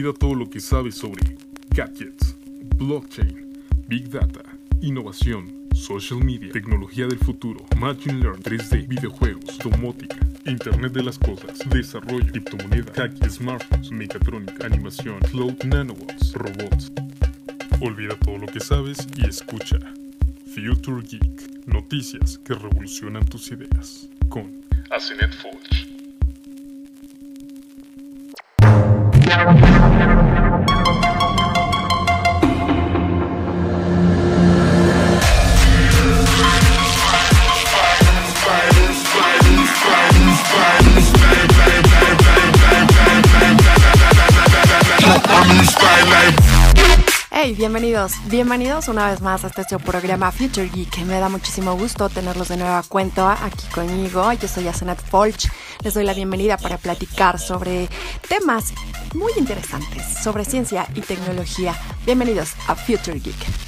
Olvida todo lo que sabes sobre gadgets, blockchain, big data, innovación, social media, tecnología del futuro, machine learning, 3D, videojuegos, domótica, Internet de las cosas, desarrollo, criptomonedas, hacking, smartphones, mecatrónica, animación, cloud, nanobots, robots. Olvida todo lo que sabes y escucha Future Geek, noticias que revolucionan tus ideas con Asenet Forge. Hey, bienvenidos, bienvenidos una vez más a este programa Future Geek. Me da muchísimo gusto tenerlos de nuevo a cuento aquí conmigo. Yo soy Asenet Folch. Les doy la bienvenida para platicar sobre temas muy interesantes sobre ciencia y tecnología. Bienvenidos a Future Geek.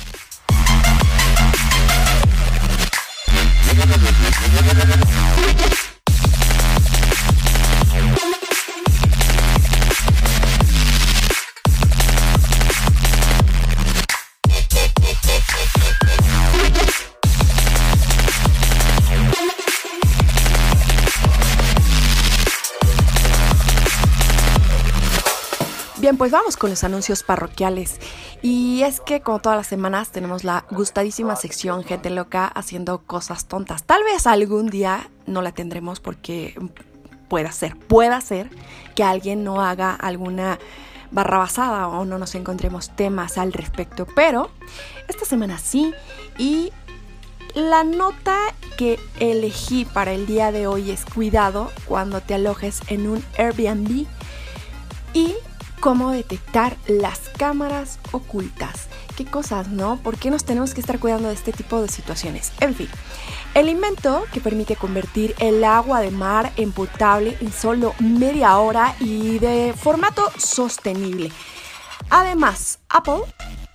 Bien, pues vamos con los anuncios parroquiales. Y es que como todas las semanas tenemos la gustadísima sección Gente Loca haciendo cosas tontas. Tal vez algún día no la tendremos porque pueda ser, pueda ser que alguien no haga alguna barrabasada o no nos encontremos temas al respecto. Pero esta semana sí. Y la nota que elegí para el día de hoy es cuidado cuando te alojes en un Airbnb. Y cómo detectar las cámaras ocultas. Qué cosas, ¿no? ¿Por qué nos tenemos que estar cuidando de este tipo de situaciones? En fin, el invento que permite convertir el agua de mar en potable en solo media hora y de formato sostenible. Además, Apple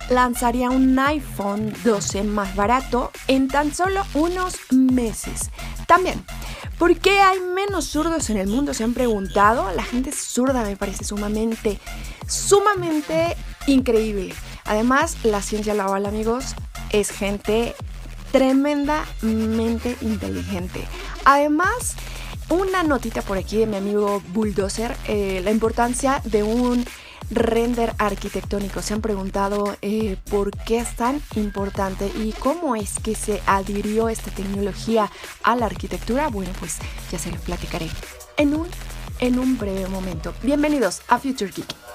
lanzaría un iPhone 12 más barato en tan solo unos meses. También, ¿por qué hay menos zurdos en el mundo? Se han preguntado. La gente zurda me parece sumamente, sumamente increíble. Además, la ciencia laboral, amigos, es gente tremendamente inteligente. Además, una notita por aquí de mi amigo Bulldozer, eh, la importancia de un render arquitectónico. Se han preguntado eh, por qué es tan importante y cómo es que se adhirió esta tecnología a la arquitectura. Bueno, pues ya se los platicaré en un, en un breve momento. Bienvenidos a Future Geek.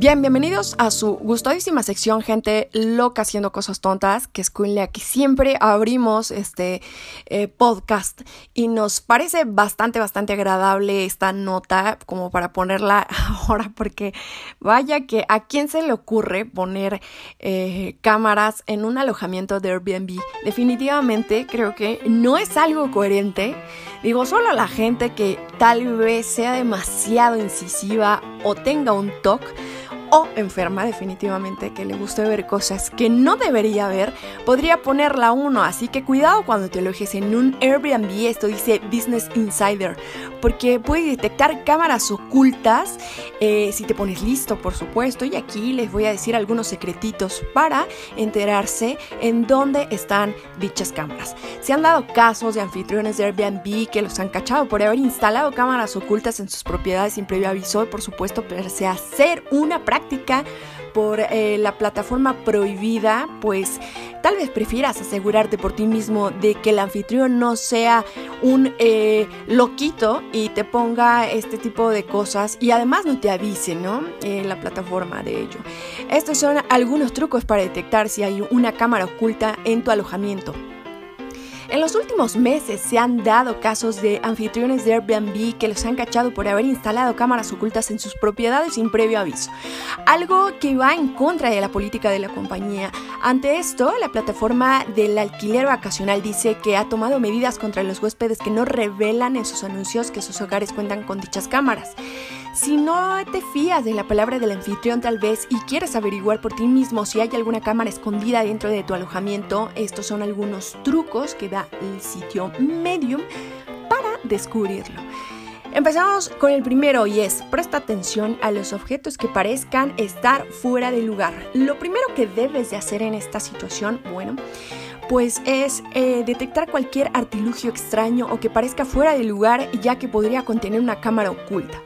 Bien, bienvenidos a su gustadísima sección, gente loca haciendo cosas tontas, que es la que siempre abrimos este eh, podcast y nos parece bastante, bastante agradable esta nota como para ponerla ahora, porque vaya que a quién se le ocurre poner eh, cámaras en un alojamiento de Airbnb. Definitivamente creo que no es algo coherente. Digo, solo la gente que tal vez sea demasiado incisiva o tenga un TOC o enferma definitivamente que le guste ver cosas que no debería ver, podría ponerla uno. Así que cuidado cuando te alojes en un Airbnb, esto dice Business Insider, porque puede detectar cámaras ocultas eh, si te pones listo, por supuesto. Y aquí les voy a decir algunos secretitos para enterarse en dónde están dichas cámaras. Se han dado casos de anfitriones de Airbnb que los han cachado por haber instalado cámaras ocultas en sus propiedades sin previo aviso por supuesto pese a hacer una práctica por eh, la plataforma prohibida, pues tal vez prefieras asegurarte por ti mismo de que el anfitrión no sea un eh, loquito y te ponga este tipo de cosas y además no te avise, ¿no? Eh, la plataforma de ello. Estos son algunos trucos para detectar si hay una cámara oculta en tu alojamiento. En los últimos meses se han dado casos de anfitriones de Airbnb que los han cachado por haber instalado cámaras ocultas en sus propiedades sin previo aviso, algo que va en contra de la política de la compañía. Ante esto, la plataforma del alquiler vacacional dice que ha tomado medidas contra los huéspedes que no revelan en sus anuncios que sus hogares cuentan con dichas cámaras. Si no te fías de la palabra del anfitrión tal vez y quieres averiguar por ti mismo si hay alguna cámara escondida dentro de tu alojamiento, estos son algunos trucos que da el sitio Medium para descubrirlo. Empezamos con el primero y es, presta atención a los objetos que parezcan estar fuera de lugar. Lo primero que debes de hacer en esta situación, bueno, pues es eh, detectar cualquier artilugio extraño o que parezca fuera de lugar ya que podría contener una cámara oculta.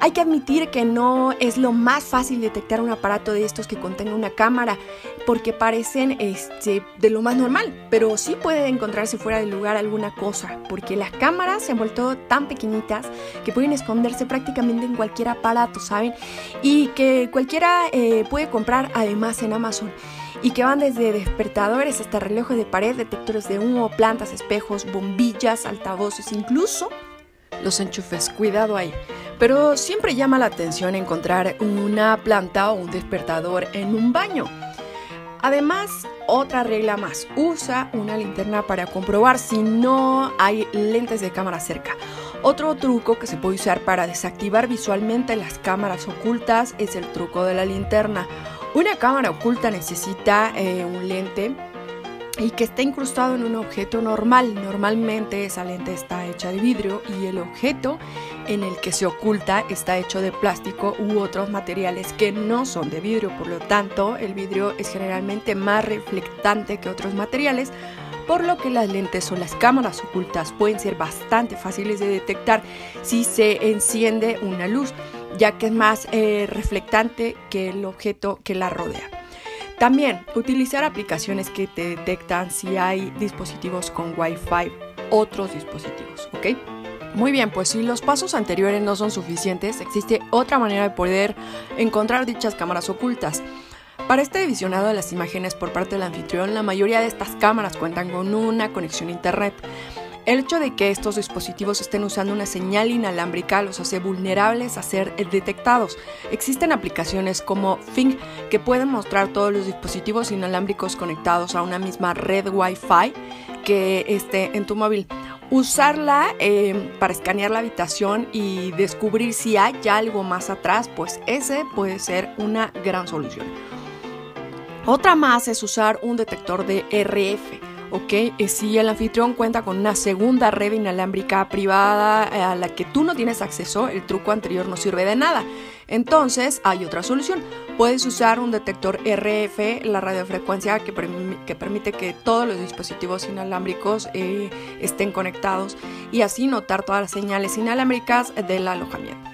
Hay que admitir que no es lo más fácil detectar un aparato de estos que contenga una cámara, porque parecen este, de lo más normal, pero sí puede encontrarse fuera del lugar alguna cosa, porque las cámaras se han vuelto tan pequeñitas que pueden esconderse prácticamente en cualquier aparato, ¿saben? Y que cualquiera eh, puede comprar además en Amazon y que van desde despertadores hasta relojes de pared, detectores de humo, plantas, espejos, bombillas, altavoces, incluso los enchufes. Cuidado ahí. Pero siempre llama la atención encontrar una planta o un despertador en un baño. Además, otra regla más, usa una linterna para comprobar si no hay lentes de cámara cerca. Otro truco que se puede usar para desactivar visualmente las cámaras ocultas es el truco de la linterna. Una cámara oculta necesita eh, un lente y que está incrustado en un objeto normal. Normalmente esa lente está hecha de vidrio y el objeto en el que se oculta está hecho de plástico u otros materiales que no son de vidrio. Por lo tanto, el vidrio es generalmente más reflectante que otros materiales, por lo que las lentes o las cámaras ocultas pueden ser bastante fáciles de detectar si se enciende una luz, ya que es más eh, reflectante que el objeto que la rodea. También utilizar aplicaciones que te detectan si hay dispositivos con Wi-Fi, otros dispositivos, ¿ok? Muy bien, pues si los pasos anteriores no son suficientes, existe otra manera de poder encontrar dichas cámaras ocultas. Para este visionado de las imágenes por parte del anfitrión, la mayoría de estas cámaras cuentan con una conexión a Internet. El hecho de que estos dispositivos estén usando una señal inalámbrica los hace vulnerables a ser detectados. Existen aplicaciones como Think que pueden mostrar todos los dispositivos inalámbricos conectados a una misma red Wi-Fi que esté en tu móvil. Usarla eh, para escanear la habitación y descubrir si hay algo más atrás, pues ese puede ser una gran solución. Otra más es usar un detector de RF ¿ok? Eh, si el anfitrión cuenta con una segunda red inalámbrica privada eh, a la que tú no tienes acceso, el truco anterior no sirve de nada. Entonces hay otra solución. Puedes usar un detector RF, la radiofrecuencia que, que permite que todos los dispositivos inalámbricos eh, estén conectados y así notar todas las señales inalámbricas del alojamiento.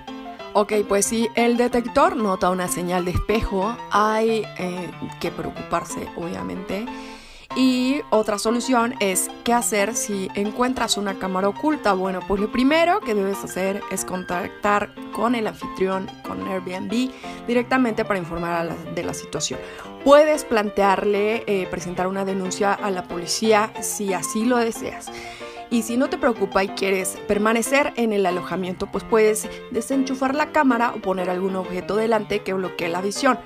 Ok, pues si el detector nota una señal de espejo, hay que preocuparse, obviamente. Y otra solución es qué hacer si encuentras una cámara oculta. Bueno, pues lo primero que debes hacer es contactar con el anfitrión, con Airbnb, directamente para informar de la situación. Puedes plantearle eh, presentar una denuncia a la policía si así lo deseas. Y si no te preocupa y quieres permanecer en el alojamiento, pues puedes desenchufar la cámara o poner algún objeto delante que bloquee la visión.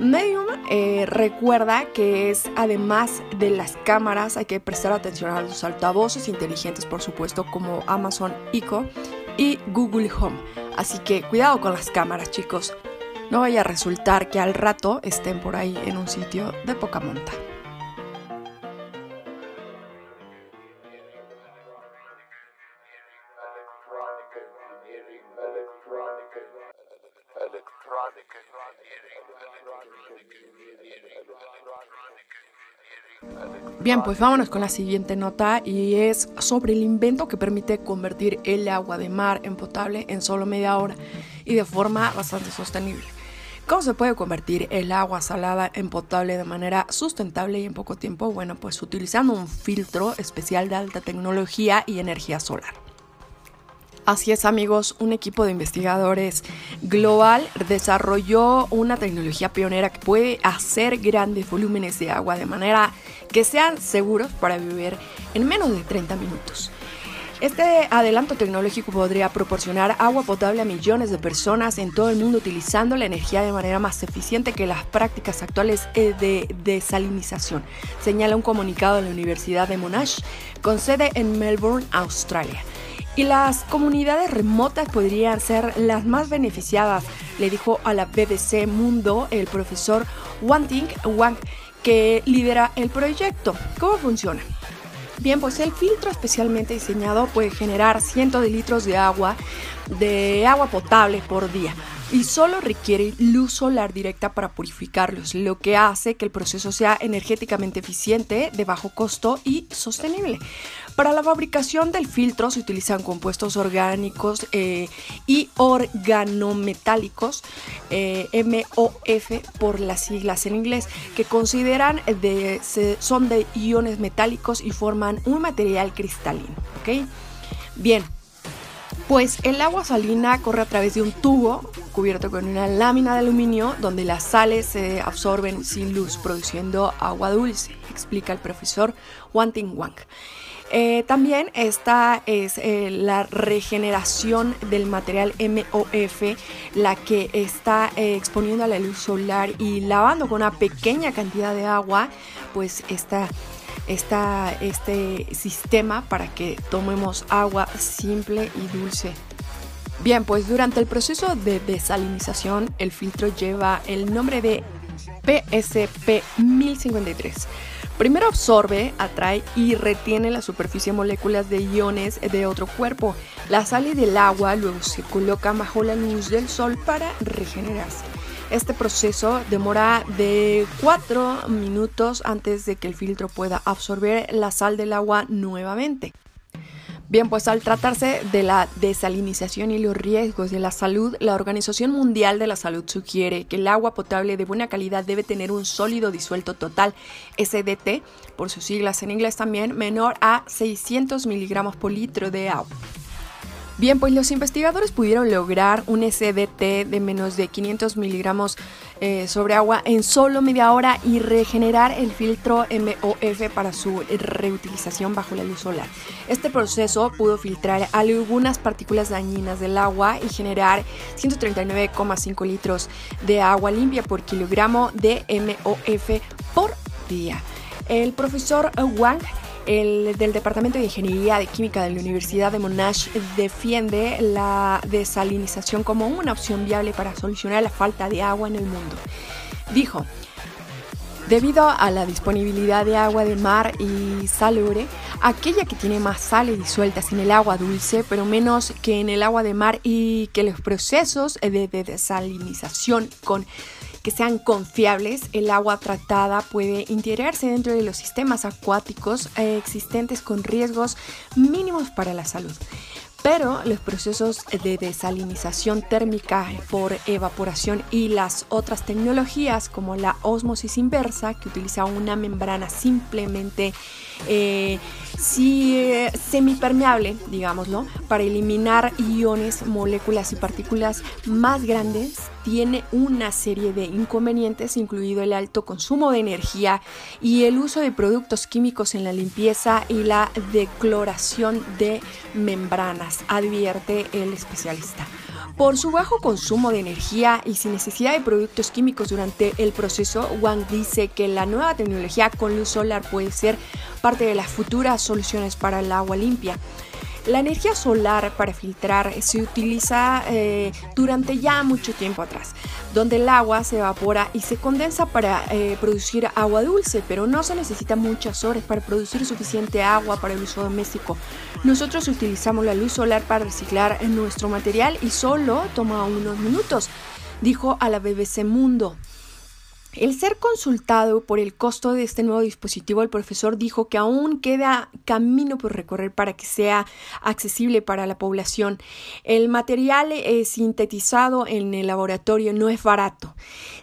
Medium eh, recuerda que es además de las cámaras, hay que prestar atención a los altavoces inteligentes, por supuesto, como Amazon Echo y Google Home. Así que cuidado con las cámaras, chicos. No vaya a resultar que al rato estén por ahí en un sitio de poca monta. Bien, pues vámonos con la siguiente nota y es sobre el invento que permite convertir el agua de mar en potable en solo media hora y de forma bastante sostenible. ¿Cómo se puede convertir el agua salada en potable de manera sustentable y en poco tiempo? Bueno, pues utilizando un filtro especial de alta tecnología y energía solar. Así es amigos, un equipo de investigadores global desarrolló una tecnología pionera que puede hacer grandes volúmenes de agua de manera que sean seguros para beber en menos de 30 minutos. Este adelanto tecnológico podría proporcionar agua potable a millones de personas en todo el mundo utilizando la energía de manera más eficiente que las prácticas actuales eh, de desalinización, señala un comunicado de la Universidad de Monash con sede en Melbourne, Australia. Y las comunidades remotas podrían ser las más beneficiadas, le dijo a la BBC Mundo el profesor Wanting Wang, que lidera el proyecto. ¿Cómo funciona? Bien, pues el filtro especialmente diseñado puede generar cientos de litros de agua, de agua potable por día y solo requiere luz solar directa para purificarlos, lo que hace que el proceso sea energéticamente eficiente, de bajo costo y sostenible. Para la fabricación del filtro se utilizan compuestos orgánicos eh, y organometálicos, eh, MOF por las siglas en inglés, que consideran de, son de iones metálicos y forman un material cristalino. ¿ok? Bien, pues el agua salina corre a través de un tubo cubierto con una lámina de aluminio donde las sales se absorben sin luz, produciendo agua dulce, explica el profesor Wanting Wang. Eh, también esta es eh, la regeneración del material MOF, la que está eh, exponiendo a la luz solar y lavando con una pequeña cantidad de agua, pues esta está este sistema para que tomemos agua simple y dulce. Bien, pues durante el proceso de desalinización el filtro lleva el nombre de PSP 1053. Primero absorbe, atrae y retiene la superficie moléculas de iones de otro cuerpo. La sale del agua luego se coloca bajo la luz del sol para regenerarse. Este proceso demora de 4 minutos antes de que el filtro pueda absorber la sal del agua nuevamente. Bien, pues al tratarse de la desalinización y los riesgos de la salud, la Organización Mundial de la Salud sugiere que el agua potable de buena calidad debe tener un sólido disuelto total, SDT, por sus siglas en inglés también, menor a 600 miligramos por litro de agua. Bien, pues los investigadores pudieron lograr un SDT de menos de 500 miligramos eh, sobre agua en solo media hora y regenerar el filtro MOF para su reutilización bajo la luz solar. Este proceso pudo filtrar algunas partículas dañinas del agua y generar 139,5 litros de agua limpia por kilogramo de MOF por día. El profesor Wang el del Departamento de Ingeniería de Química de la Universidad de Monash defiende la desalinización como una opción viable para solucionar la falta de agua en el mundo. Dijo, Debido a la disponibilidad de agua de mar y salubre, aquella que tiene más sales disueltas en el agua dulce, pero menos que en el agua de mar y que los procesos de desalinización con que sean confiables, el agua tratada puede integrarse dentro de los sistemas acuáticos eh, existentes con riesgos mínimos para la salud. Pero los procesos de desalinización térmica por evaporación y las otras tecnologías como la osmosis inversa, que utiliza una membrana simplemente eh, eh, semipermeable, digámoslo, para eliminar iones, moléculas y partículas más grandes, tiene una serie de inconvenientes, incluido el alto consumo de energía y el uso de productos químicos en la limpieza y la decloración de membranas, advierte el especialista. Por su bajo consumo de energía y sin necesidad de productos químicos durante el proceso, Wang dice que la nueva tecnología con luz solar puede ser parte de las futuras soluciones para el agua limpia. La energía solar para filtrar se utiliza eh, durante ya mucho tiempo atrás, donde el agua se evapora y se condensa para eh, producir agua dulce, pero no se necesita muchas horas para producir suficiente agua para el uso doméstico. Nosotros utilizamos la luz solar para reciclar nuestro material y solo toma unos minutos, dijo a la BBC Mundo. El ser consultado por el costo de este nuevo dispositivo, el profesor dijo que aún queda camino por recorrer para que sea accesible para la población. El material eh, sintetizado en el laboratorio no es barato.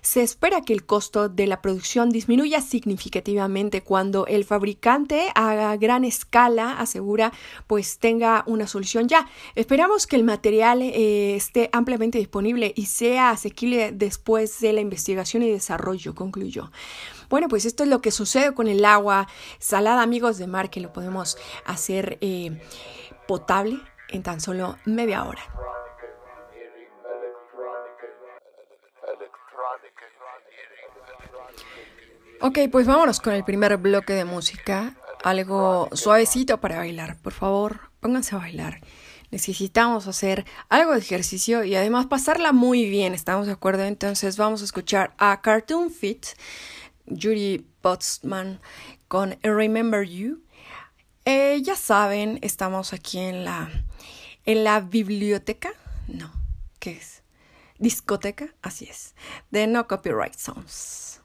Se espera que el costo de la producción disminuya significativamente cuando el fabricante a gran escala asegura pues tenga una solución ya. Esperamos que el material eh, esté ampliamente disponible y sea asequible después de la investigación y desarrollo concluyó. Bueno, pues esto es lo que sucede con el agua salada, amigos de mar, que lo podemos hacer eh, potable en tan solo media hora. Ok, pues vámonos con el primer bloque de música. Algo suavecito para bailar. Por favor, pónganse a bailar. Necesitamos hacer algo de ejercicio y además pasarla muy bien, ¿estamos de acuerdo? Entonces vamos a escuchar a Cartoon Fit, Judy Botsman con Remember You. Eh, ya saben, estamos aquí en la, en la biblioteca, no, ¿qué es? Discoteca, así es, de No Copyright Songs.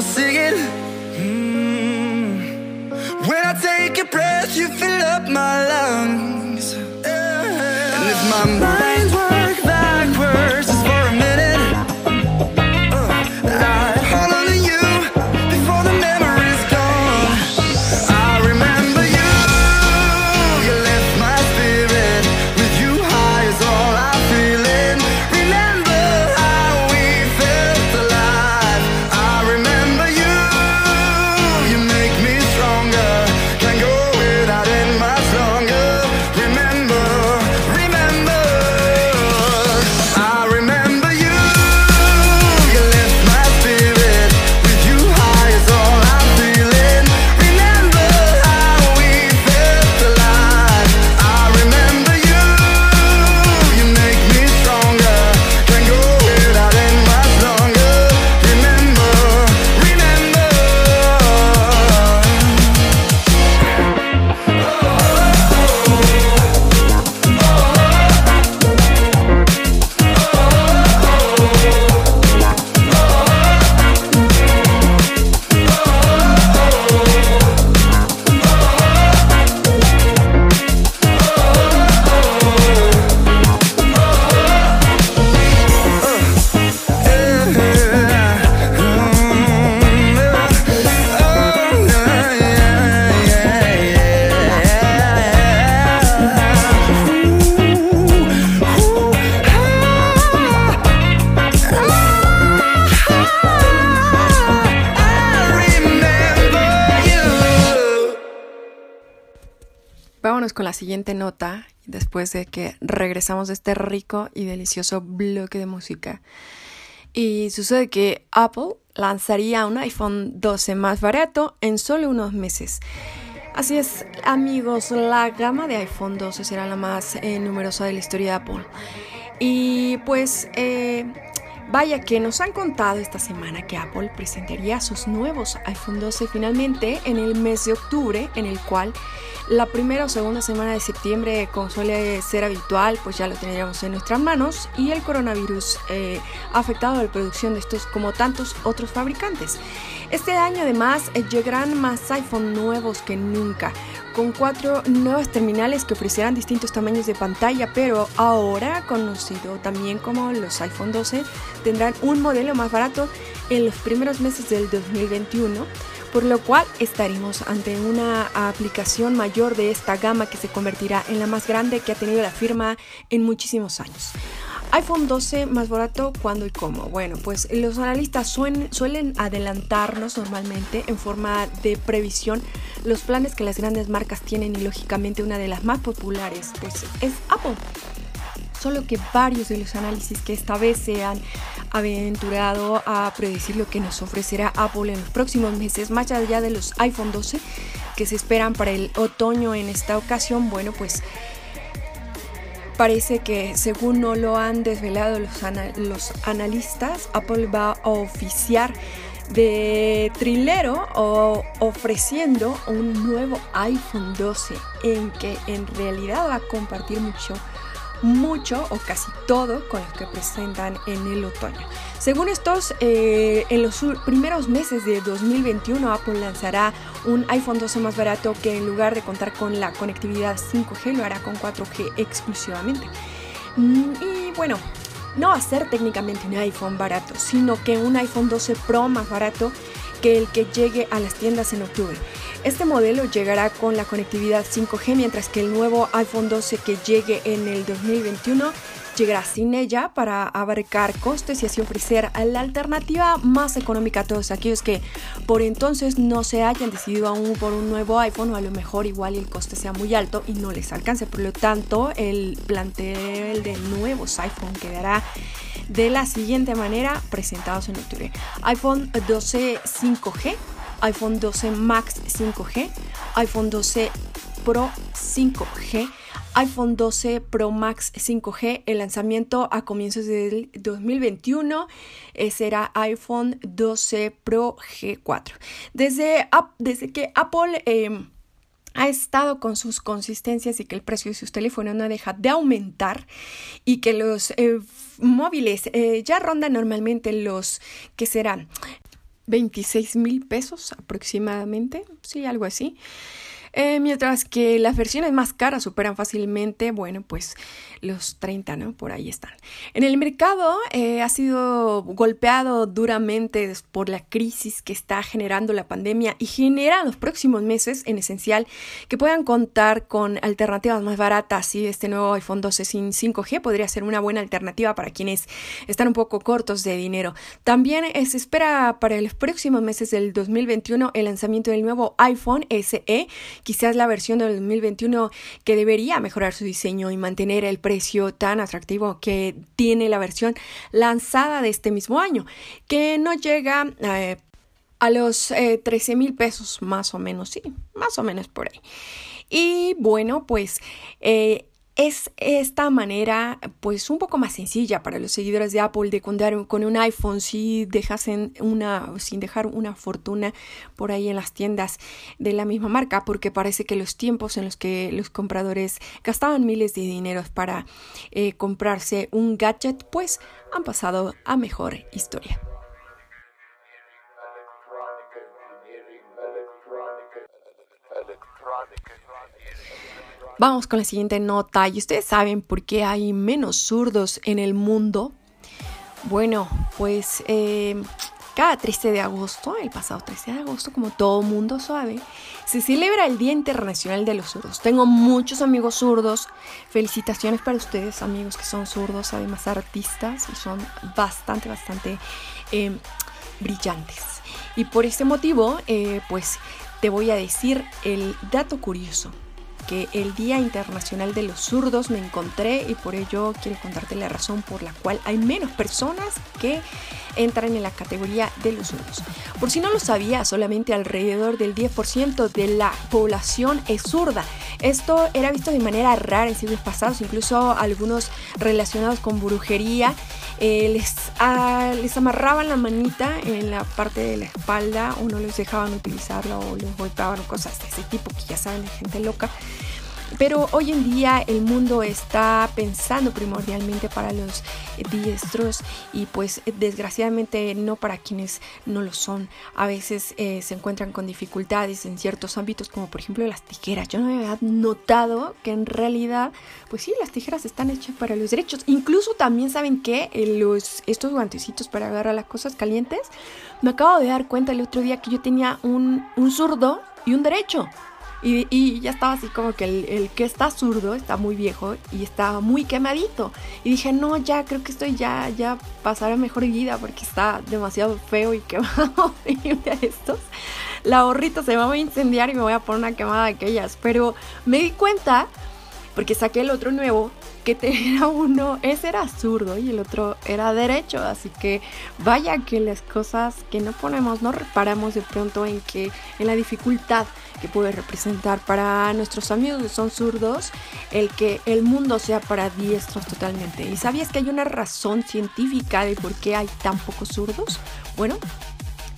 on, sing it mm. When I take a breath, you fill up my lungs yeah. And if my mind la siguiente nota, después de que regresamos de este rico y delicioso bloque de música. Y sucede que Apple lanzaría un iPhone 12 más barato en solo unos meses. Así es, amigos, la gama de iPhone 12 será la más eh, numerosa de la historia de Apple. Y pues, eh, vaya que nos han contado esta semana que Apple presentaría sus nuevos iPhone 12 finalmente en el mes de octubre, en el cual la primera o segunda semana de septiembre, como suele ser habitual, pues ya lo tendríamos en nuestras manos y el coronavirus eh, ha afectado la producción de estos como tantos otros fabricantes. Este año además eh, llegarán más iPhone nuevos que nunca, con cuatro nuevas terminales que ofrecerán distintos tamaños de pantalla, pero ahora conocido también como los iPhone 12 tendrán un modelo más barato en los primeros meses del 2021 por lo cual estaremos ante una aplicación mayor de esta gama que se convertirá en la más grande que ha tenido la firma en muchísimos años. iPhone 12 más barato, ¿cuándo y cómo? Bueno, pues los analistas suelen, adelantarnos normalmente en forma de previsión los planes que las grandes marcas tienen y lógicamente una de las más populares pues es Apple. Solo que varios de los análisis que esta vez se han aventurado a predecir lo que nos ofrecerá Apple en los próximos meses, más allá de los iPhone 12 que se esperan para el otoño en esta ocasión, bueno, pues parece que según no lo han desvelado los, los analistas, Apple va a oficiar de trilero o ofreciendo un nuevo iPhone 12 en que en realidad va a compartir mucho mucho o casi todo con lo que presentan en el otoño. Según estos, eh, en los primeros meses de 2021 Apple lanzará un iPhone 12 más barato que en lugar de contar con la conectividad 5G lo hará con 4G exclusivamente. Mm, y bueno, no va a ser técnicamente un iPhone barato, sino que un iPhone 12 Pro más barato que el que llegue a las tiendas en octubre. Este modelo llegará con la conectividad 5G, mientras que el nuevo iPhone 12 que llegue en el 2021 llegará sin ella para abarcar costes y así ofrecer la alternativa más económica a todos aquellos que por entonces no se hayan decidido aún por un nuevo iPhone o a lo mejor igual el coste sea muy alto y no les alcance. Por lo tanto, el plantel de nuevos iPhone quedará de la siguiente manera presentados en octubre. iPhone 12 5G, iPhone 12 Max 5G, iPhone 12 Pro 5G, iPhone 12 Pro Max 5G. El lanzamiento a comienzos del 2021 eh, será iPhone 12 Pro G4. Desde, desde que Apple... Em, ha estado con sus consistencias y que el precio de sus teléfonos no deja de aumentar y que los eh, móviles eh, ya rondan normalmente los que serán 26 mil pesos aproximadamente, sí, algo así. Eh, mientras que las versiones más caras superan fácilmente, bueno, pues los 30, ¿no? Por ahí están. En el mercado eh, ha sido golpeado duramente por la crisis que está generando la pandemia y genera en los próximos meses, en esencial, que puedan contar con alternativas más baratas y este nuevo iPhone 12 sin 5G podría ser una buena alternativa para quienes están un poco cortos de dinero. También eh, se espera para los próximos meses del 2021 el lanzamiento del nuevo iPhone SE quizás la versión del 2021 que debería mejorar su diseño y mantener el precio tan atractivo que tiene la versión lanzada de este mismo año, que no llega eh, a los 13 eh, mil pesos más o menos, sí, más o menos por ahí. Y bueno, pues eh, es esta manera pues un poco más sencilla para los seguidores de Apple de contar con un iPhone si dejasen una sin dejar una fortuna por ahí en las tiendas de la misma marca porque parece que los tiempos en los que los compradores gastaban miles de dineros para eh, comprarse un gadget pues han pasado a mejor historia. Vamos con la siguiente nota. ¿Y ustedes saben por qué hay menos zurdos en el mundo? Bueno, pues eh, cada 13 de agosto, el pasado 13 de agosto, como todo mundo sabe, se celebra el Día Internacional de los Zurdos. Tengo muchos amigos zurdos. Felicitaciones para ustedes, amigos que son zurdos, además artistas, y son bastante, bastante eh, brillantes. Y por este motivo, eh, pues te voy a decir el dato curioso el Día Internacional de los Zurdos me encontré y por ello quiero contarte la razón por la cual hay menos personas que entran en la categoría de los zurdos. Por si no lo sabía, solamente alrededor del 10% de la población es zurda. Esto era visto de manera rara en siglos pasados, incluso algunos relacionados con brujería eh, les, ah, les amarraban la manita en la parte de la espalda o no les dejaban utilizarla o les golpeaban cosas de ese tipo que ya saben de gente loca. Pero hoy en día el mundo está pensando primordialmente para los diestros y pues desgraciadamente no para quienes no lo son. A veces eh, se encuentran con dificultades en ciertos ámbitos como por ejemplo las tijeras. Yo no había notado que en realidad pues sí, las tijeras están hechas para los derechos. Incluso también saben que los, estos guantecitos para agarrar las cosas calientes, me acabo de dar cuenta el otro día que yo tenía un, un zurdo y un derecho. Y, ya estaba así como que el, que está zurdo está muy viejo y está muy quemadito. Y dije, no, ya creo que estoy ya, ya pasaré mejor vida porque está demasiado feo y quemado. y de estos, la borrita se va a incendiar y me voy a poner una quemada de aquellas. Pero me di cuenta, porque saqué el otro nuevo, que era uno, ese era zurdo y el otro era derecho, así que vaya que las cosas que no ponemos, no reparamos de pronto en que en la dificultad que puede representar para nuestros amigos que son zurdos el que el mundo sea para diestros totalmente. ¿Y sabías que hay una razón científica de por qué hay tan pocos zurdos? Bueno,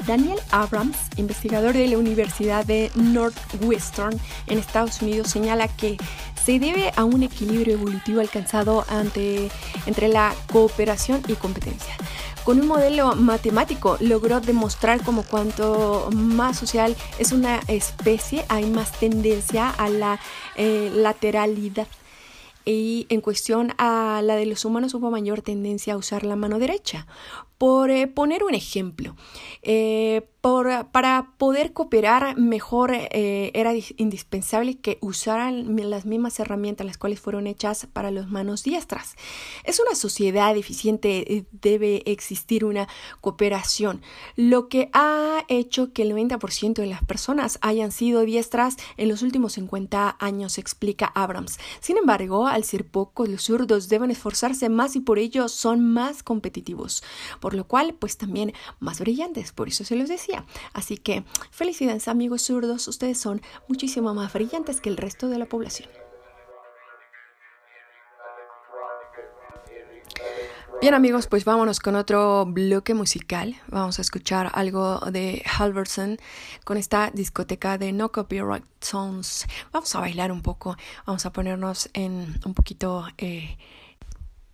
Daniel Abrams, investigador de la Universidad de Northwestern en Estados Unidos, señala que se debe a un equilibrio evolutivo alcanzado ante, entre la cooperación y competencia. Con un modelo matemático logró demostrar como cuanto más social es una especie, hay más tendencia a la eh, lateralidad y en cuestión a la de los humanos hubo mayor tendencia a usar la mano derecha. Por eh, poner un ejemplo, eh, para poder cooperar mejor eh, era indispensable que usaran las mismas herramientas las cuales fueron hechas para las manos diestras. Es una sociedad eficiente, debe existir una cooperación, lo que ha hecho que el 90% de las personas hayan sido diestras en los últimos 50 años, explica Abrams. Sin embargo, al ser pocos, los zurdos deben esforzarse más y por ello son más competitivos lo cual pues también más brillantes, por eso se los decía. Así que felicidades amigos zurdos, ustedes son muchísimo más brillantes que el resto de la población. Bien amigos, pues vámonos con otro bloque musical. Vamos a escuchar algo de Halverson con esta discoteca de No Copyright Songs. Vamos a bailar un poco, vamos a ponernos en un poquito... Eh,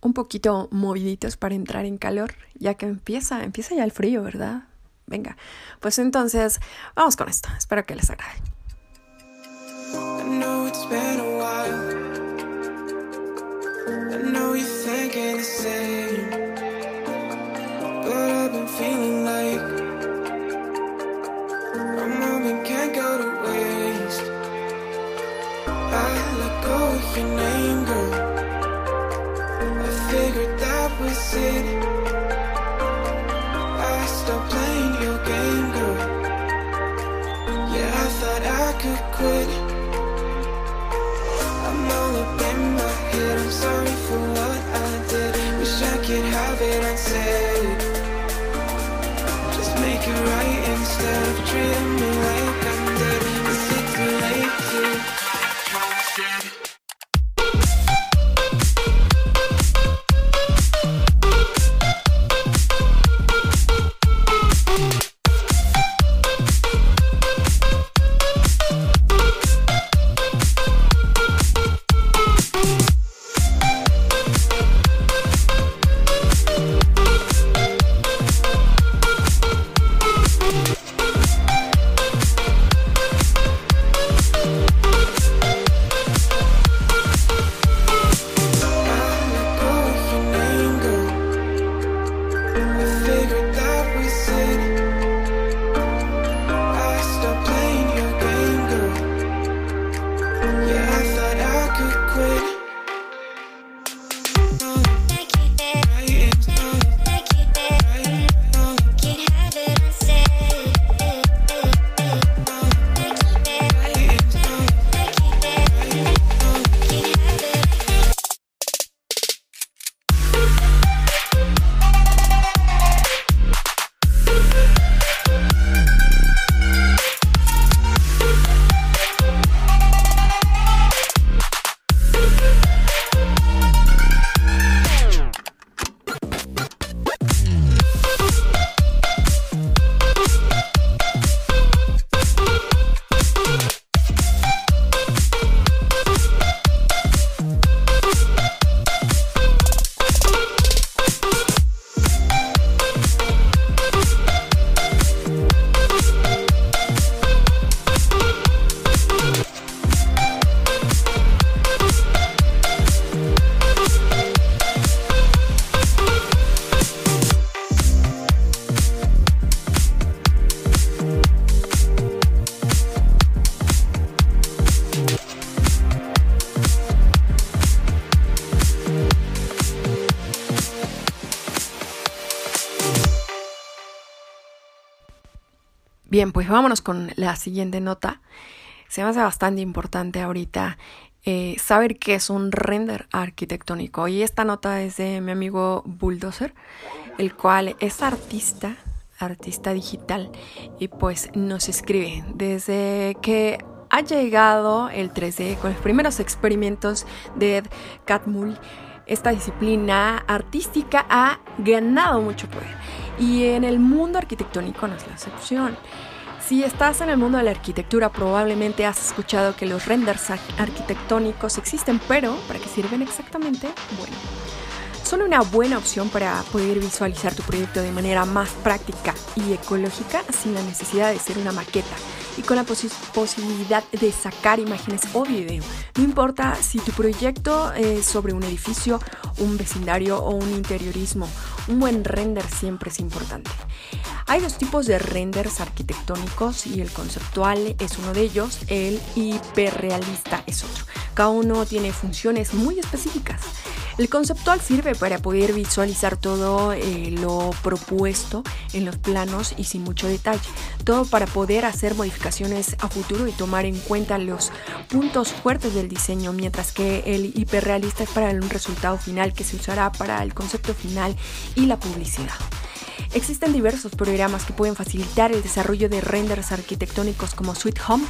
un poquito moviditos para entrar en calor, ya que empieza, empieza ya el frío, ¿verdad? Venga, pues entonces vamos con esto, espero que les agrade. it Bien, pues vámonos con la siguiente nota. Se me hace bastante importante ahorita eh, saber qué es un render arquitectónico. Y esta nota es de mi amigo Bulldozer, el cual es artista, artista digital, y pues nos escribe desde que ha llegado el 3D con los primeros experimentos de Ed Catmull. Esta disciplina artística ha ganado mucho poder y en el mundo arquitectónico no es la excepción. Si estás en el mundo de la arquitectura, probablemente has escuchado que los renders arquitectónicos existen, pero ¿para qué sirven exactamente? Bueno, son una buena opción para poder visualizar tu proyecto de manera más práctica y ecológica sin la necesidad de ser una maqueta y con la posibilidad de sacar imágenes o video. No importa si tu proyecto es sobre un edificio, un vecindario o un interiorismo, un buen render siempre es importante. Hay dos tipos de renders arquitectónicos y el conceptual es uno de ellos, el hiperrealista es otro. Cada uno tiene funciones muy específicas. El conceptual sirve para poder visualizar todo eh, lo propuesto en los planos y sin mucho detalle. Todo para poder hacer modificaciones a futuro y tomar en cuenta los puntos fuertes del diseño, mientras que el hiperrealista es para un resultado final que se usará para el concepto final y la publicidad. Existen diversos programas que pueden facilitar el desarrollo de renders arquitectónicos como Sweet Home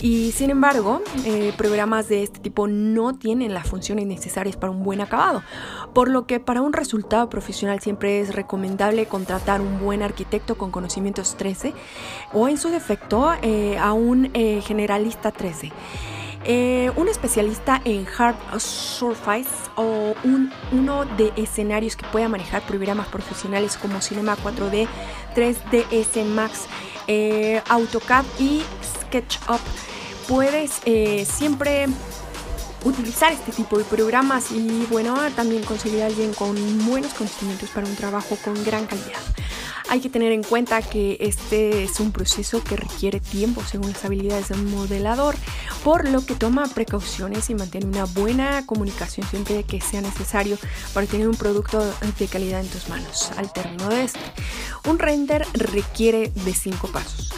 y sin embargo eh, programas de este tipo no tienen las funciones necesarias para un buen acabado, por lo que para un resultado profesional siempre es recomendable contratar un buen arquitecto con conocimientos 13 o en su defecto eh, a un eh, generalista 13. Eh, un especialista en hard surface o un, uno de escenarios que pueda manejar programas profesionales como Cinema 4D, 3ds Max, eh, AutoCAD y SketchUp. Puedes eh, siempre utilizar este tipo de programas y bueno, también conseguir a alguien con buenos conocimientos para un trabajo con gran calidad. Hay que tener en cuenta que este es un proceso que requiere tiempo según las habilidades del modelador, por lo que toma precauciones y mantiene una buena comunicación siempre que sea necesario para tener un producto de calidad en tus manos. Al término de este, un render requiere de cinco pasos.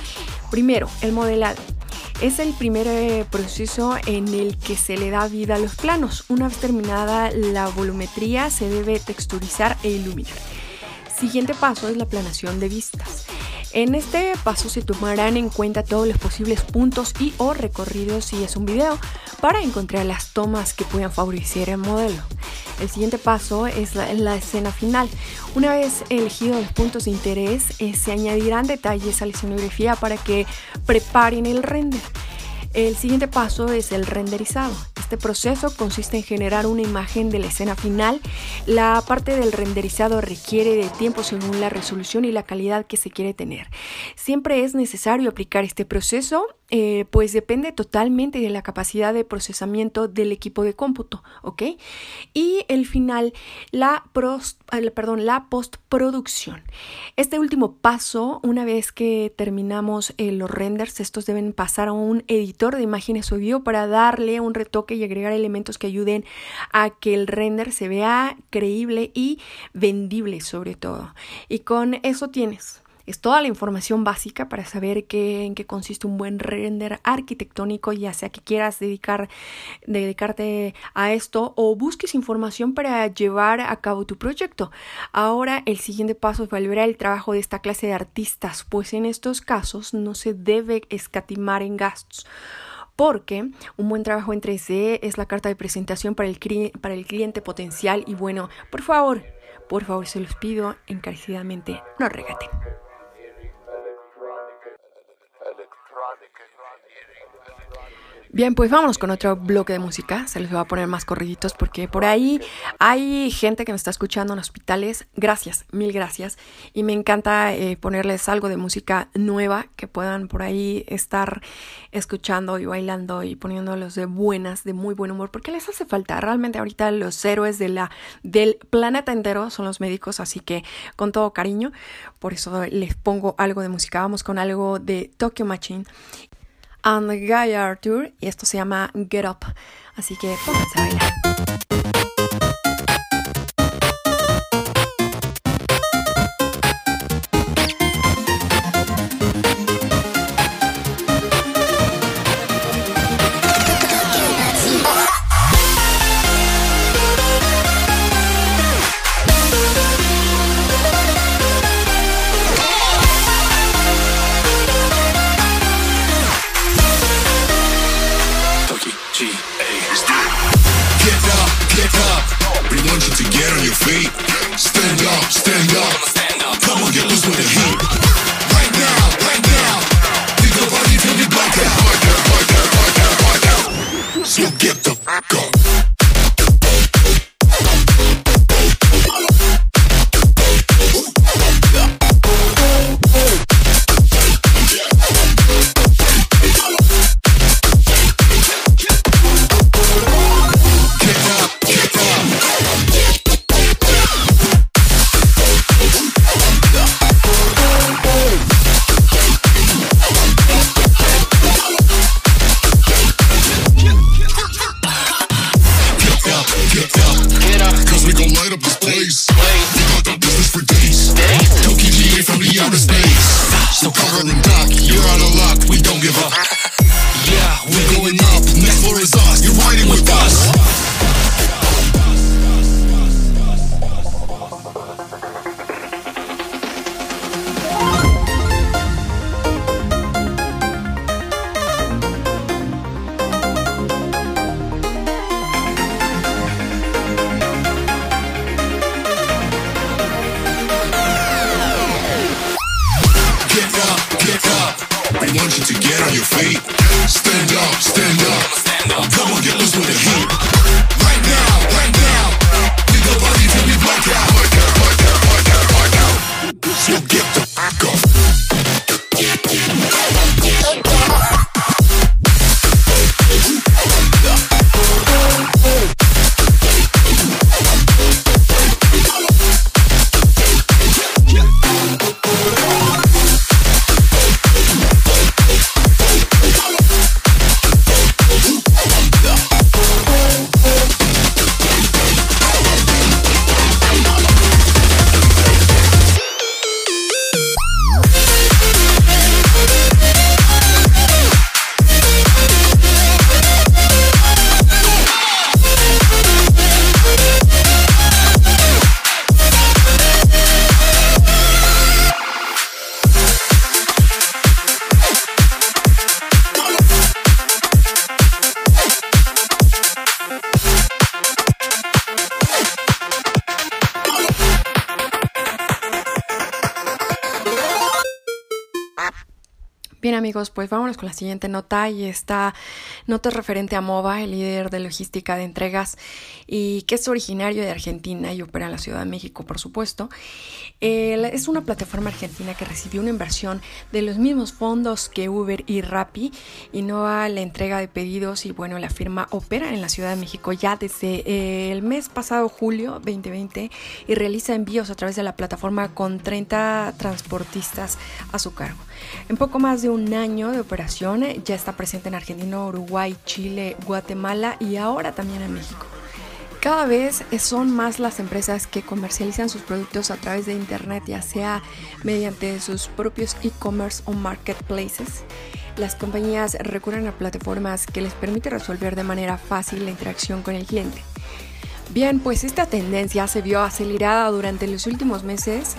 Primero, el modelado. Es el primer eh, proceso en el que se le da vida a los planos. Una vez terminada la volumetría, se debe texturizar e iluminar. Siguiente paso es la planación de vistas. En este paso se tomarán en cuenta todos los posibles puntos y o recorridos si es un video para encontrar las tomas que puedan favorecer el modelo. El siguiente paso es la, escena final. Una vez elegidos los puntos de interés, eh, se añadirán detalles a la escenografía para que preparen el render. El siguiente paso es el renderizado. Este proceso consiste en generar una imagen de la escena final. La parte del renderizado requiere de tiempo según la resolución y la calidad que se quiere tener. Siempre es necesario aplicar este proceso eh, pues depende totalmente de la capacidad de procesamiento del equipo de cómputo, ¿ok? Y el final, la, la postproducción. Este último paso, una vez que terminamos eh, los renders, estos deben pasar a un editor de imágenes o para darle un retoque y agregar elementos que ayuden a que el render se vea creíble y vendible sobre todo. Y con eso tienes es toda la información básica para saber qué, en qué consiste un buen render arquitectónico, ya sea que quieras dedicar, dedicarte a esto o busques información para llevar a cabo tu proyecto. Ahora el siguiente paso es valorar el trabajo de esta clase de artistas, pues en estos casos no se debe escatimar en gastos porque un buen trabajo en 3D es la carta de presentación para el, para el cliente potencial y bueno, por favor, por favor se los pido encarecidamente, no regaten. Bien, pues vámonos con otro bloque de música. Se les voy a poner más corriditos porque por ahí hay gente que me está escuchando en hospitales. Gracias, mil gracias. Y me encanta eh, ponerles algo de música nueva que puedan por ahí estar escuchando y bailando y poniéndolos de buenas, de muy buen humor, porque les hace falta. Realmente ahorita los héroes de la, del planeta entero son los médicos, así que con todo cariño, por eso les pongo algo de música. Vamos con algo de Tokyo Machine and Guy Arthur y esto se llama Get Up. Así que pónganse a bailar. Pues vámonos con la siguiente nota y esta nota es referente a MOVA, el líder de logística de entregas y que es originario de Argentina y opera en la Ciudad de México, por supuesto. Es una plataforma argentina que recibió una inversión de los mismos fondos que Uber y Rappi, innova la entrega de pedidos y bueno, la firma opera en la Ciudad de México ya desde el mes pasado, julio 2020, y realiza envíos a través de la plataforma con 30 transportistas a su cargo. En poco más de un año de operación ya está presente en Argentina, Uruguay, Chile, Guatemala y ahora también en México. Cada vez son más las empresas que comercializan sus productos a través de Internet, ya sea mediante sus propios e-commerce o marketplaces. Las compañías recurren a plataformas que les permite resolver de manera fácil la interacción con el cliente. Bien, pues esta tendencia se vio acelerada durante los últimos meses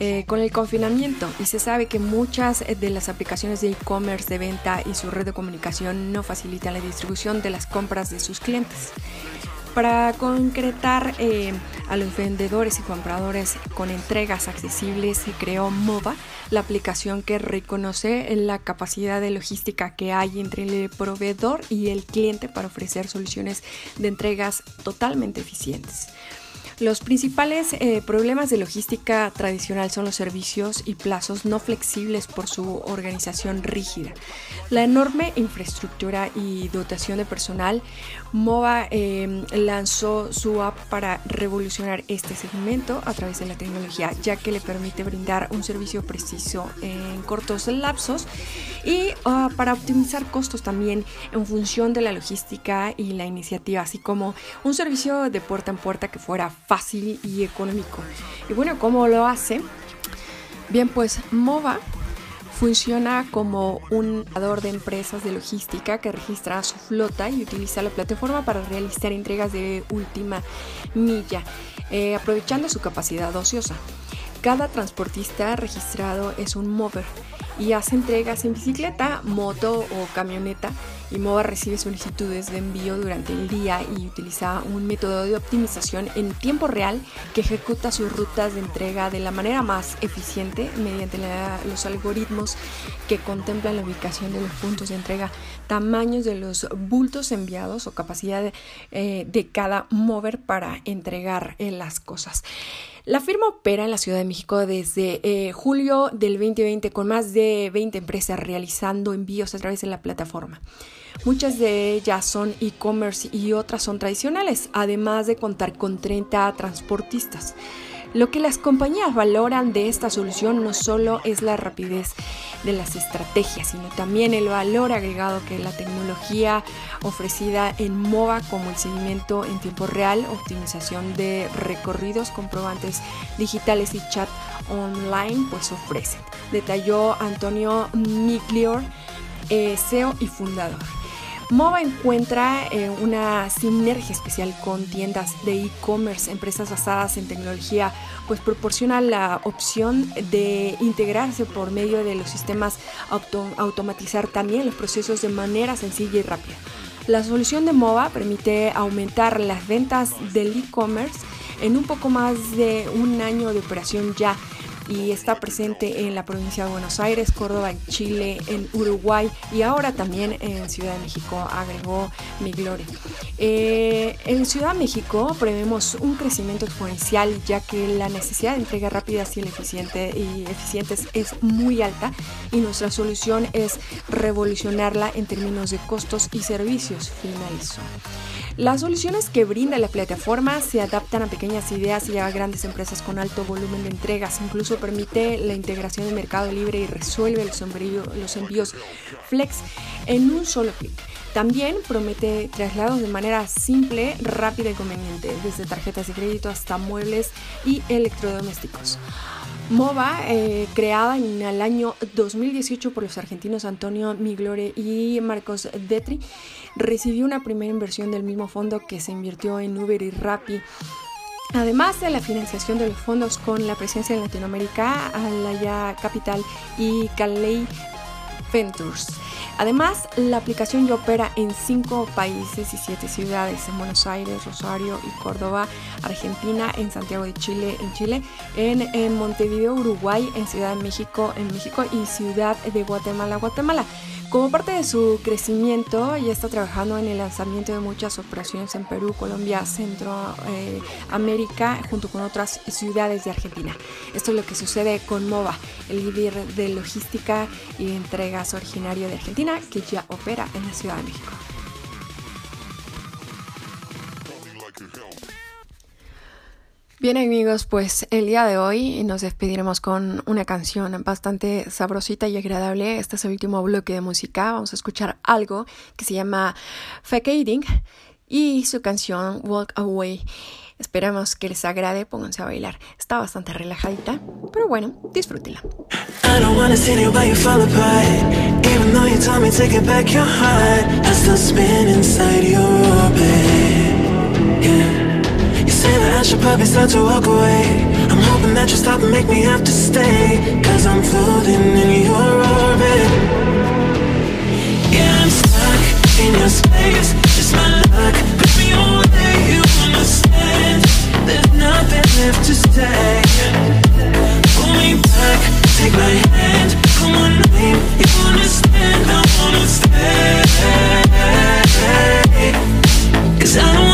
eh, con el confinamiento y se sabe que muchas de las aplicaciones de e-commerce de venta y su red de comunicación no facilitan la distribución de las compras de sus clientes. Para concretar eh, a los vendedores y compradores con entregas accesibles, se creó MOVA, la aplicación que reconoce la capacidad de logística que hay entre el proveedor y el cliente para ofrecer soluciones de entregas totalmente eficientes. Los principales eh, problemas de logística tradicional son los servicios y plazos no flexibles por su organización rígida. La enorme infraestructura y dotación de personal, MOVA eh, lanzó su app para revolucionar este segmento a través de la tecnología, ya que le permite brindar un servicio preciso en cortos lapsos y uh, para optimizar costos también en función de la logística y la iniciativa, así como un servicio de puerta en puerta que fuera fácil y económico. Y bueno, ¿cómo lo hace? Bien, pues MOVA funciona como un creador de empresas de logística que registra su flota y utiliza la plataforma para realizar entregas de última milla, eh, aprovechando su capacidad ociosa. Cada transportista registrado es un mover y hace entregas en bicicleta, moto o camioneta y MOVA recibe solicitudes de envío durante el día y utiliza un método de optimización en tiempo real que ejecuta sus rutas de entrega de la manera más eficiente mediante los algoritmos que contemplan la ubicación de los puntos de entrega, tamaños de los bultos enviados o capacidad eh, de cada mover para entregar eh, las cosas. La firma opera en la Ciudad de México desde eh, julio del 2020 con más de 20 empresas realizando envíos a través de la plataforma. Muchas de ellas son e-commerce y otras son tradicionales, además de contar con 30 transportistas. Lo que las compañías valoran de esta solución no solo es la rapidez de las estrategias, sino también el valor agregado que la tecnología ofrecida en MOVA como el seguimiento en tiempo real, optimización de recorridos, comprobantes digitales y chat online pues ofrecen. Detalló Antonio Miglior, eh, CEO y fundador. MOVA encuentra eh, una sinergia especial con tiendas de e-commerce, empresas basadas en tecnología, pues proporciona la opción de integrarse por medio de los sistemas, automatizar también los procesos de manera sencilla y rápida. La solución de MOVA permite aumentar las ventas del e-commerce en un poco más de un año de operación ya y está presente en la provincia de Buenos Aires, Córdoba, Chile, en Uruguay y ahora también en Ciudad de México, agregó mi gloria. Eh, en Ciudad de México prevemos un crecimiento exponencial ya que la necesidad de entrega rápidas y, eficiente, y eficientes es muy alta y nuestra solución es revolucionarla en términos de costos y servicios, finalizó. Las soluciones que brinda la plataforma se adaptan a pequeñas ideas y a grandes empresas con alto volumen de entregas. Incluso permite la integración de mercado libre y resuelve los, envíos flex en un solo clic. También promete traslados de manera simple, rápida y conveniente, desde tarjetas de crédito hasta muebles y electrodomésticos. MOVA, eh, creada en el año 2018 por los argentinos Antonio Miglore y Marcos Detri, recibió una primera inversión del mismo fondo que se invirtió en Uber y Rappi. Además de la financiación de los fondos con la presencia en Latinoamérica, Alaya Capital y Calais Ventures. Además, la aplicación ya opera en cinco países y siete ciudades, en Buenos Aires, Rosario y Córdoba, Argentina, en Santiago de Chile, en Chile, en, en Montevideo, Uruguay, en Ciudad de México, en México y Ciudad de Guatemala, Guatemala. Como parte de su crecimiento, ya está trabajando en el lanzamiento de muchas operaciones en Perú, Colombia, Centroamérica, junto con otras ciudades de Argentina. Esto es lo que sucede con MOVA, el líder de logística y entregas originario de Argentina, que ya opera en la Ciudad de México. Bien amigos, pues el día de hoy nos despediremos con una canción bastante sabrosita y agradable. Este es el último bloque de música. Vamos a escuchar algo que se llama Fakating y su canción Walk Away. Esperamos que les agrade, pónganse a bailar. Está bastante relajadita, pero bueno, disfrútenla. say that I should probably start to walk away. I'm hoping that you stop and make me have to stay Cause I'm floating in your orbit. Yeah, I'm stuck in your space. Just my luck Put me where you understand. There's nothing left to say. Pull me back, take my hand. Come on, name, you understand I wanna stay. Cause I don't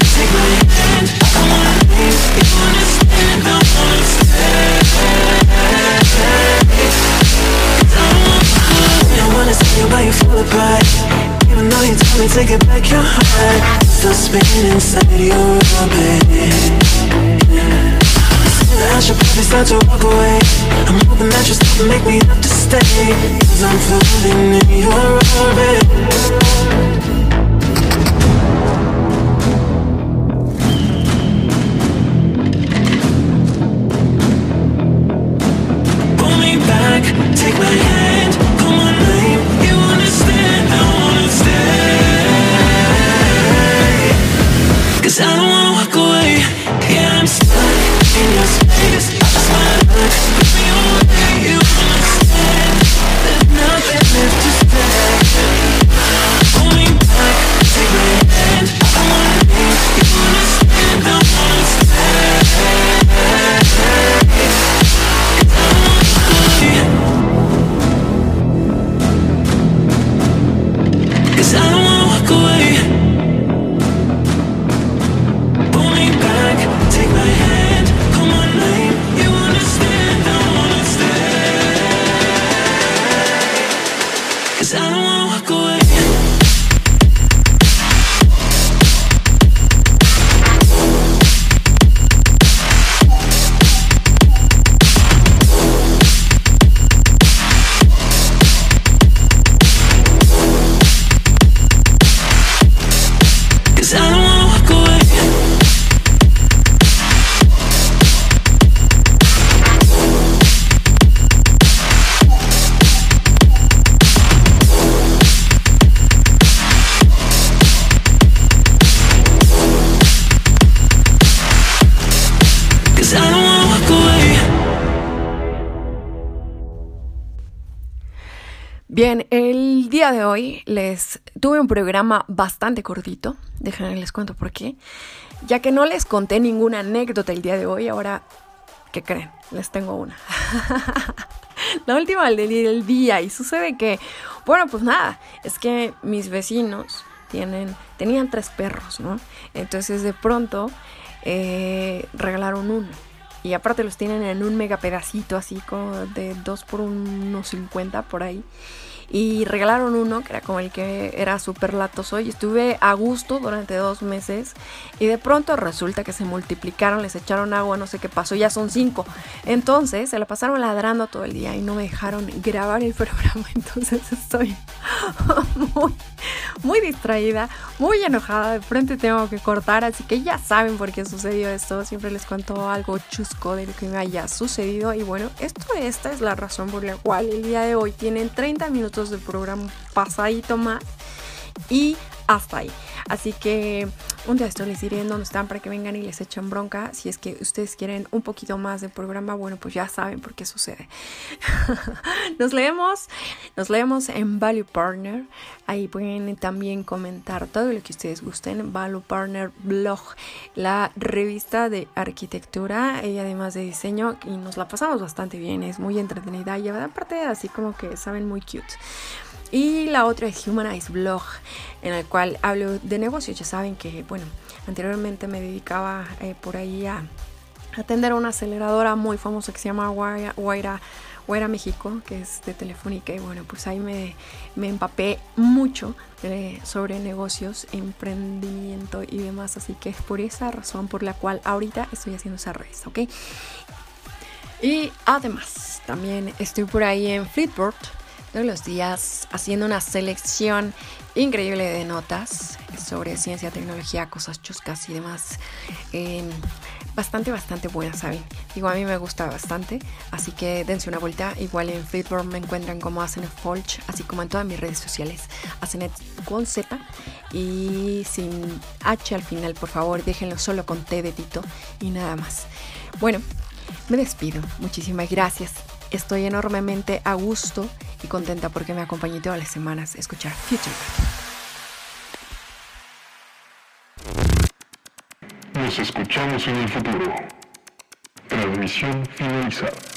wanna see but you fall apart Even though you told me to get back your heart Still spinning inside your orbit. I should probably start to walk away I'm hoping that you and make me have to stay. Cause I'm floating in your orbit Bien, el día de hoy les tuve un programa bastante cortito. Déjenme les cuento por qué. Ya que no les conté ninguna anécdota el día de hoy, ahora, ¿qué creen? Les tengo una. La última del, día. Y sucede que, bueno, pues nada, es que mis vecinos tienen, tenían tres perros, ¿no? Entonces de pronto eh, regalaron uno. Y aparte los tienen en un mega pedacito, así como de 2 por unos 50 por ahí. Y regalaron uno que era como el que era súper latoso. Y estuve a gusto durante dos meses. Y de pronto resulta que se multiplicaron, les echaron agua, no sé qué pasó. Ya son cinco. Entonces se la pasaron ladrando todo el día y no me dejaron grabar el programa. Entonces estoy muy, muy distraída, muy enojada. De frente tengo que cortar. Así que ya saben por qué sucedió esto. Siempre les cuento algo chusco de lo que me haya sucedido. Y bueno, esto, esta es la razón por la cual el día de hoy tienen 30 minutos de programa pasadito más. Y hasta ahí. Así que un día esto les diré en dónde están para que vengan y les echen bronca. Si es que ustedes quieren un poquito más de programa, bueno, pues ya saben por qué sucede. nos leemos, nos leemos en Value Partner. Ahí pueden también comentar todo lo que ustedes gusten. Value Partner Blog, la revista de arquitectura y además de diseño. Y nos la pasamos bastante bien, es muy entretenida y aparte así como que saben muy cute. Y la otra es Humanize Blog, en el cual hablo de negocios. Ya saben que, bueno, anteriormente me dedicaba eh, por ahí a atender a una aceleradora muy famosa que se llama Guaira, Guaira, Guaira México, que es de Telefónica. Y bueno, pues ahí me, me empapé mucho de- sobre negocios, emprendimiento y demás. Así que es por esa razón por la cual ahorita estoy haciendo esa revista, ¿ok? Y además, también estoy por ahí en Flipboard todos los días haciendo una selección increíble de notas sobre ciencia, tecnología, cosas chuscas y demás. Bastante, bastante buenas, ¿saben? Digo, a mí me gusta bastante, así que dense una vuelta. Igual en Flipboard me encuentran como hacen Folch, así como en todas mis redes sociales. Hacen con Z y sin H al final, por favor, déjenlo solo con T de Tito y nada más. Bueno, me despido. Muchísimas gracias. Estoy enormemente a gusto y contenta porque me acompañé todas las semanas a escuchar Future. Nos escuchamos en el futuro. Transmisión finalizada.